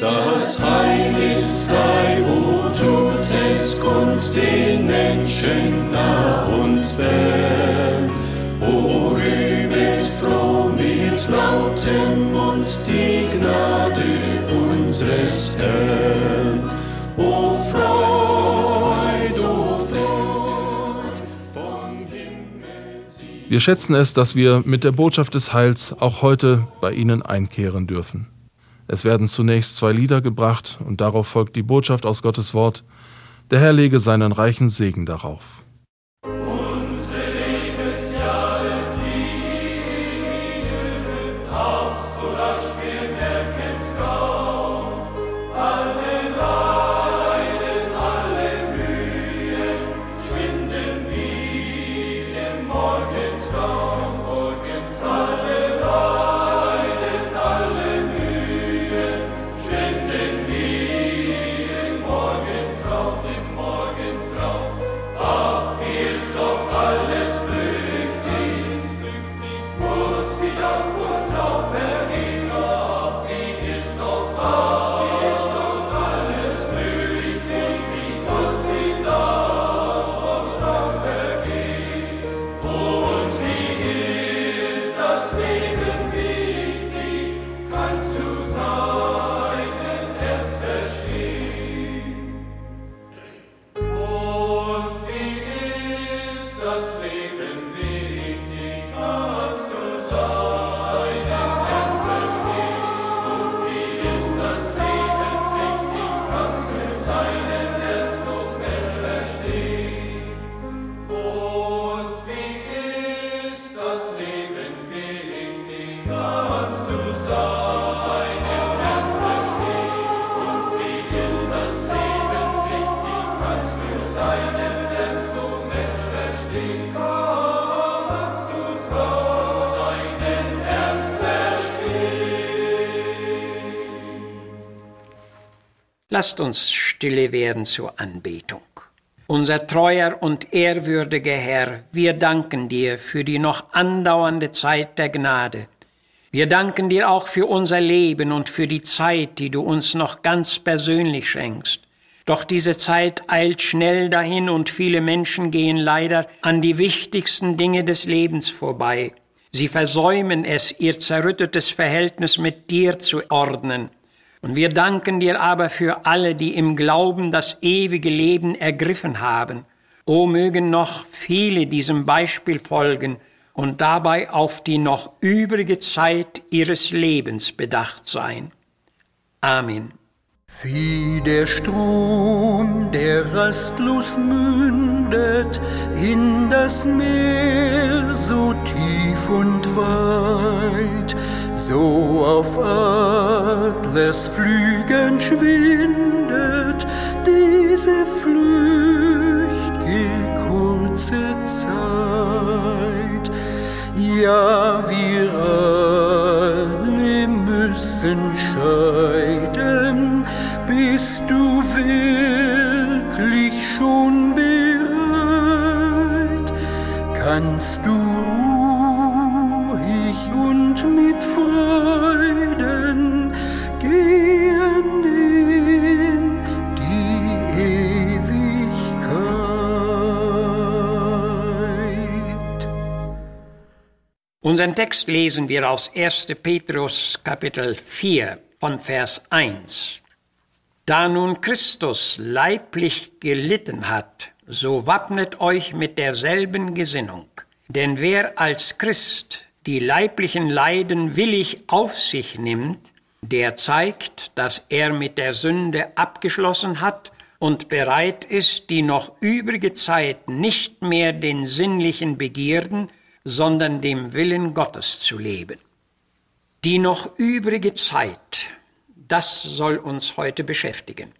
Das Heil ist frei, wo tut es kund den Menschen nah und fern. O rühmet froh mit lautem Mund die Gnade unseres Herrn. O Freud, o Freud, vom Himmel. Wir schätzen es, dass wir mit der Botschaft des Heils auch heute bei Ihnen einkehren dürfen. Es werden zunächst zwei Lieder gebracht und darauf folgt die Botschaft aus Gottes Wort. Der Herr lege seinen reichen Segen darauf. Lasst uns stille werden zur Anbetung. Unser treuer und ehrwürdiger Herr, wir danken dir für die noch andauernde Zeit der Gnade. Wir danken dir auch für unser Leben und für die Zeit, die du uns noch ganz persönlich schenkst. Doch diese Zeit eilt schnell dahin und viele Menschen gehen leider an die wichtigsten Dinge des Lebens vorbei. Sie versäumen es, ihr zerrüttetes Verhältnis mit dir zu ordnen. Und wir danken dir aber für alle, die im Glauben das ewige Leben ergriffen haben. O mögen noch viele diesem Beispiel folgen und dabei auf die noch übrige Zeit ihres Lebens bedacht sein. Amen. Wie der Strom, der rastlos mündet in das Meer, so tief und weit, so auf Adlers Flügen schwindet diese flüchtige kurze Zeit. Ja, wir alle müssen scheiden, bist du wirklich schon bereit? Kannst du Unseren Text lesen wir aus 1. Petrus Kapitel 4 von Vers 1. Da nun Christus leiblich gelitten hat, so wappnet euch mit derselben Gesinnung. Denn wer als Christ die leiblichen Leiden willig auf sich nimmt, der zeigt, dass er mit der Sünde abgeschlossen hat und bereit ist, die noch übrige Zeit nicht mehr den sinnlichen Begierden, sondern dem Willen Gottes zu leben. Die noch übrige Zeit, das soll uns heute beschäftigen.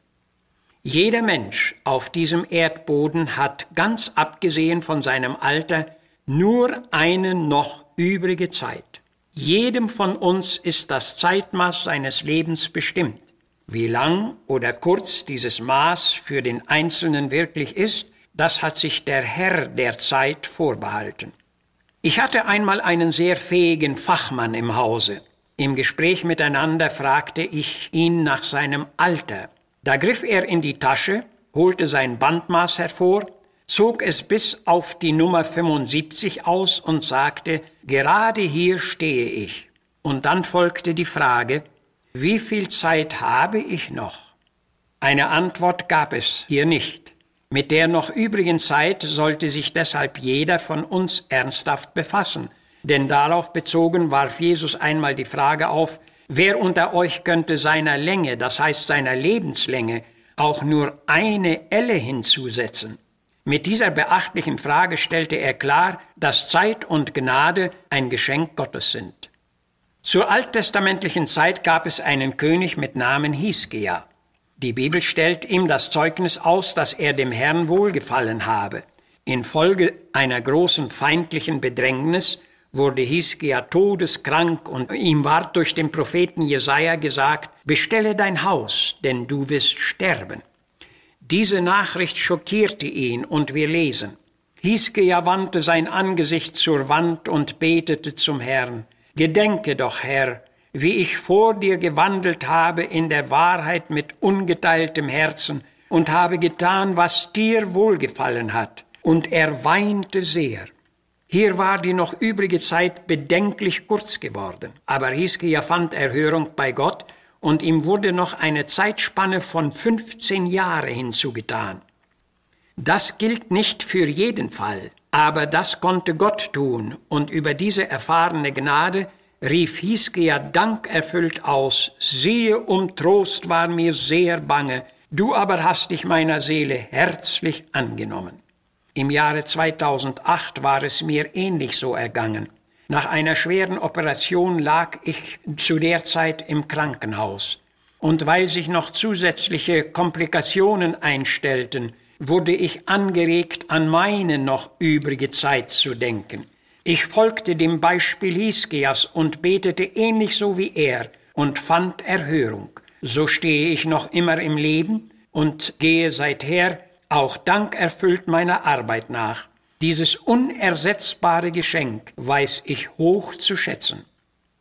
Jeder Mensch auf diesem Erdboden hat, ganz abgesehen von seinem Alter, nur eine noch übrige Zeit. Jedem von uns ist das Zeitmaß seines Lebens bestimmt. Wie lang oder kurz dieses Maß für den Einzelnen wirklich ist, das hat sich der Herr der Zeit vorbehalten. Ich hatte einmal einen sehr fähigen Fachmann im Hause. Im Gespräch miteinander fragte ich ihn nach seinem Alter. Da griff er in die Tasche, holte sein Bandmaß hervor, zog es bis auf die Nummer 75 aus und sagte, gerade hier stehe ich. Und dann folgte die Frage, wie viel Zeit habe ich noch? Eine Antwort gab es hier nicht. Mit der noch übrigen Zeit sollte sich deshalb jeder von uns ernsthaft befassen, denn darauf bezogen warf Jesus einmal die Frage auf, wer unter euch könnte seiner Länge, das heißt seiner Lebenslänge, auch nur eine Elle hinzusetzen. Mit dieser beachtlichen Frage stellte er klar, dass Zeit und Gnade ein Geschenk Gottes sind. Zur alttestamentlichen Zeit gab es einen König mit Namen Hiskia. Die Bibel stellt ihm das Zeugnis aus, dass er dem Herrn wohlgefallen habe. Infolge einer großen feindlichen Bedrängnis wurde Hiskia todeskrank und ihm ward durch den Propheten Jesaja gesagt, bestelle dein Haus, denn du wirst sterben. Diese Nachricht schockierte ihn und wir lesen. Hiskia wandte sein Angesicht zur Wand und betete zum Herrn. Gedenke doch, Herr, wie ich vor dir gewandelt habe in der Wahrheit mit ungeteiltem Herzen und habe getan, was dir wohlgefallen hat. Und er weinte sehr. Hier war die noch übrige Zeit bedenklich kurz geworden, aber Hiskia fand Erhörung bei Gott und ihm wurde noch eine Zeitspanne von 15 Jahre hinzugetan. Das gilt nicht für jeden Fall, aber das konnte Gott tun und über diese erfahrene Gnade rief Hiskia dankerfüllt aus, siehe, um Trost war mir sehr bange, du aber hast dich meiner Seele herzlich angenommen. Im Jahre 2008 war es mir ähnlich so ergangen. Nach einer schweren Operation lag ich zu der Zeit im Krankenhaus. Und weil sich noch zusätzliche Komplikationen einstellten, wurde ich angeregt, an meine noch übrige Zeit zu denken. Ich folgte dem Beispiel Hiskias und betete ähnlich so wie er und fand Erhörung. So stehe ich noch immer im Leben und gehe seither auch dankerfüllt meiner Arbeit nach. Dieses unersetzbare Geschenk weiß ich hoch zu schätzen.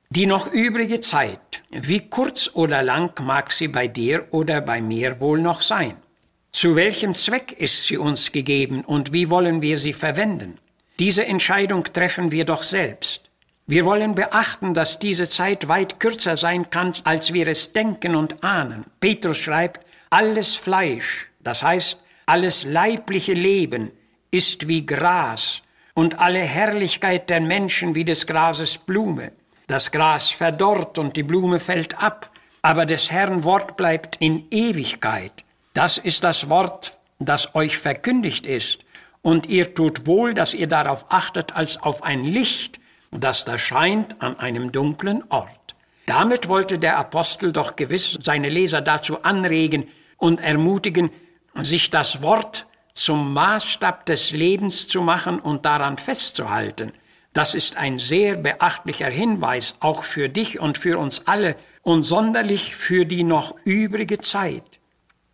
Die noch übrige Zeit, wie kurz oder lang mag sie bei dir oder bei mir wohl noch sein? Zu welchem Zweck ist sie uns gegeben und wie wollen wir sie verwenden? Diese Entscheidung treffen wir doch selbst. Wir wollen beachten, dass diese Zeit weit kürzer sein kann, als wir es denken und ahnen. Petrus schreibt, alles Fleisch, das heißt alles leibliche Leben, ist wie Gras und alle Herrlichkeit der Menschen wie des Grases Blume. Das Gras verdorrt und die Blume fällt ab, aber des Herrn Wort bleibt in Ewigkeit. Das ist das Wort, das euch verkündigt ist und ihr tut wohl, dass ihr darauf achtet als auf ein Licht, das da scheint an einem dunklen Ort. Damit wollte der Apostel doch gewiss seine Leser dazu anregen und ermutigen, sich das Wort zum Maßstab des Lebens zu machen und daran festzuhalten. Das ist ein sehr beachtlicher Hinweis, auch für dich und für uns alle und sonderlich für die noch übrige Zeit.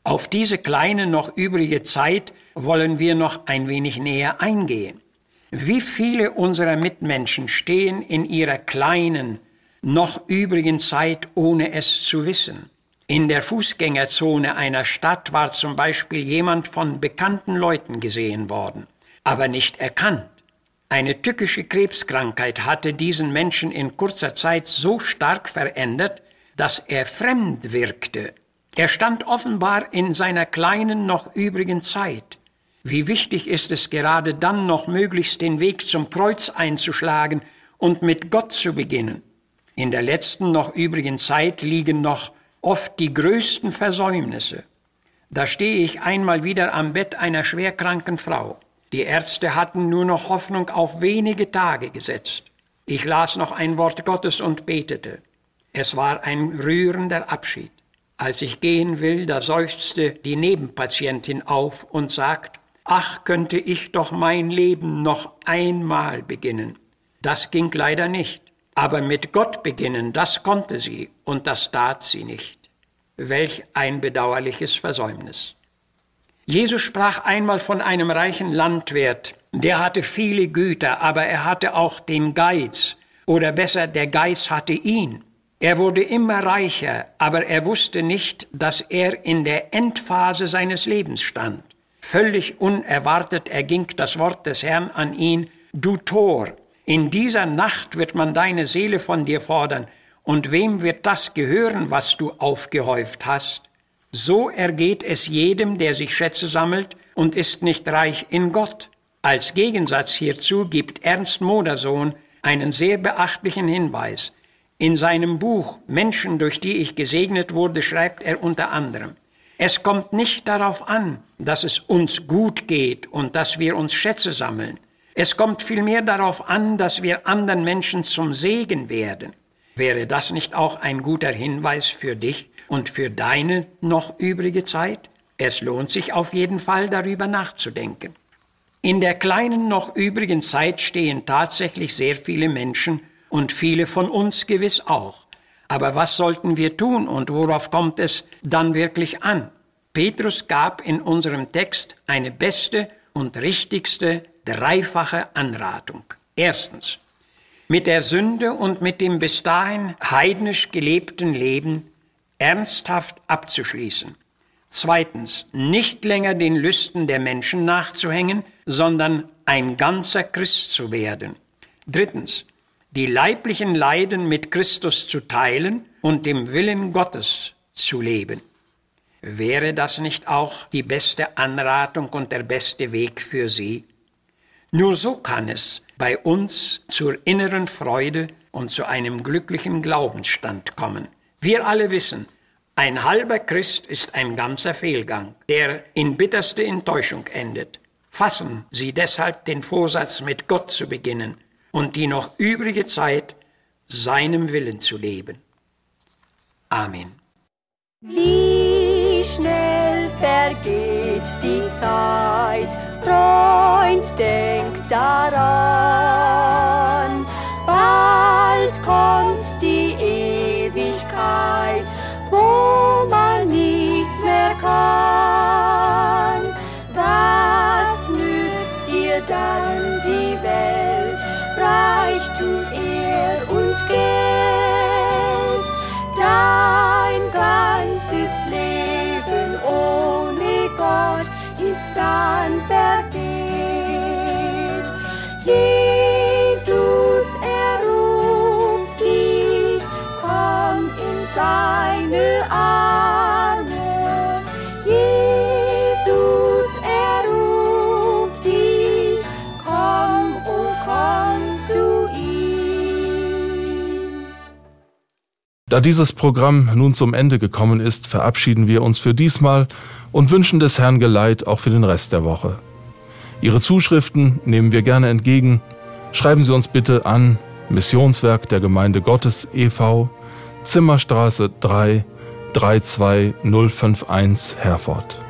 Auf diese kleine noch übrige Zeit wollen wir noch ein wenig näher eingehen. Wie viele unserer Mitmenschen stehen in ihrer kleinen, noch übrigen Zeit, ohne es zu wissen? In der Fußgängerzone einer Stadt war zum Beispiel jemand von bekannten Leuten gesehen worden, aber nicht erkannt. Eine tückische Krebskrankheit hatte diesen Menschen in kurzer Zeit so stark verändert, dass er fremd wirkte. Er stand offenbar in seiner kleinen noch übrigen Zeit. Wie wichtig ist es gerade dann noch möglichst den Weg zum Kreuz einzuschlagen und mit Gott zu beginnen. In der letzten noch übrigen Zeit liegen noch oft die größten Versäumnisse. Da stehe ich einmal wieder am Bett einer schwerkranken Frau. Die Ärzte hatten nur noch Hoffnung auf wenige Tage gesetzt. Ich las noch ein Wort Gottes und betete. Es war ein rührender Abschied. Als ich gehen will, da seufzte die Nebenpatientin auf und sagt, ach könnte ich doch mein Leben noch einmal beginnen. Das ging leider nicht. Aber mit Gott beginnen, das konnte sie und das tat sie nicht. Welch ein bedauerliches Versäumnis. Jesus sprach einmal von einem reichen Landwirt, der hatte viele Güter, aber er hatte auch den Geiz, oder besser, der Geiz hatte ihn. Er wurde immer reicher, aber er wusste nicht, dass er in der Endphase seines Lebens stand. Völlig unerwartet erging das Wort des Herrn an ihn, du Tor, in dieser Nacht wird man deine Seele von dir fordern, und wem wird das gehören, was du aufgehäuft hast? So ergeht es jedem, der sich Schätze sammelt und ist nicht reich in Gott. Als Gegensatz hierzu gibt Ernst Modersohn einen sehr beachtlichen Hinweis. In seinem Buch Menschen, durch die ich gesegnet wurde, schreibt er unter anderem, es kommt nicht darauf an, dass es uns gut geht und dass wir uns Schätze sammeln. Es kommt vielmehr darauf an, dass wir anderen Menschen zum Segen werden. Wäre das nicht auch ein guter Hinweis für dich und für deine noch übrige Zeit? Es lohnt sich auf jeden Fall darüber nachzudenken. In der kleinen noch übrigen Zeit stehen tatsächlich sehr viele Menschen und viele von uns gewiss auch. Aber was sollten wir tun und worauf kommt es dann wirklich an? Petrus gab in unserem Text eine beste und richtigste dreifache Anratung. Erstens, mit der Sünde und mit dem bis dahin heidnisch gelebten Leben ernsthaft abzuschließen. Zweitens, nicht länger den Lüsten der Menschen nachzuhängen, sondern ein ganzer Christ zu werden. Drittens, die leiblichen Leiden mit Christus zu teilen und dem Willen Gottes zu leben. Wäre das nicht auch die beste Anratung und der beste Weg für Sie? Nur so kann es bei uns zur inneren Freude und zu einem glücklichen Glaubensstand kommen. Wir alle wissen, ein halber Christ ist ein ganzer Fehlgang, der in bitterste Enttäuschung endet. Fassen Sie deshalb den Vorsatz, mit Gott zu beginnen und die noch übrige Zeit seinem Willen zu leben. Amen. Wie schnell vergeht die Zeit, Freund, denk daran. Bald kommt die Ewigkeit, Arme. Jesus, er ruft dich, komm, oh komm zu ihm. Da dieses Programm nun zum Ende gekommen ist, verabschieden wir uns für diesmal und wünschen des Herrn Geleit auch für den Rest der Woche. Ihre Zuschriften nehmen wir gerne entgegen. Schreiben Sie uns bitte an Missionswerk der Gemeinde Gottes e.V., Zimmerstraße 3, 32051 Herford.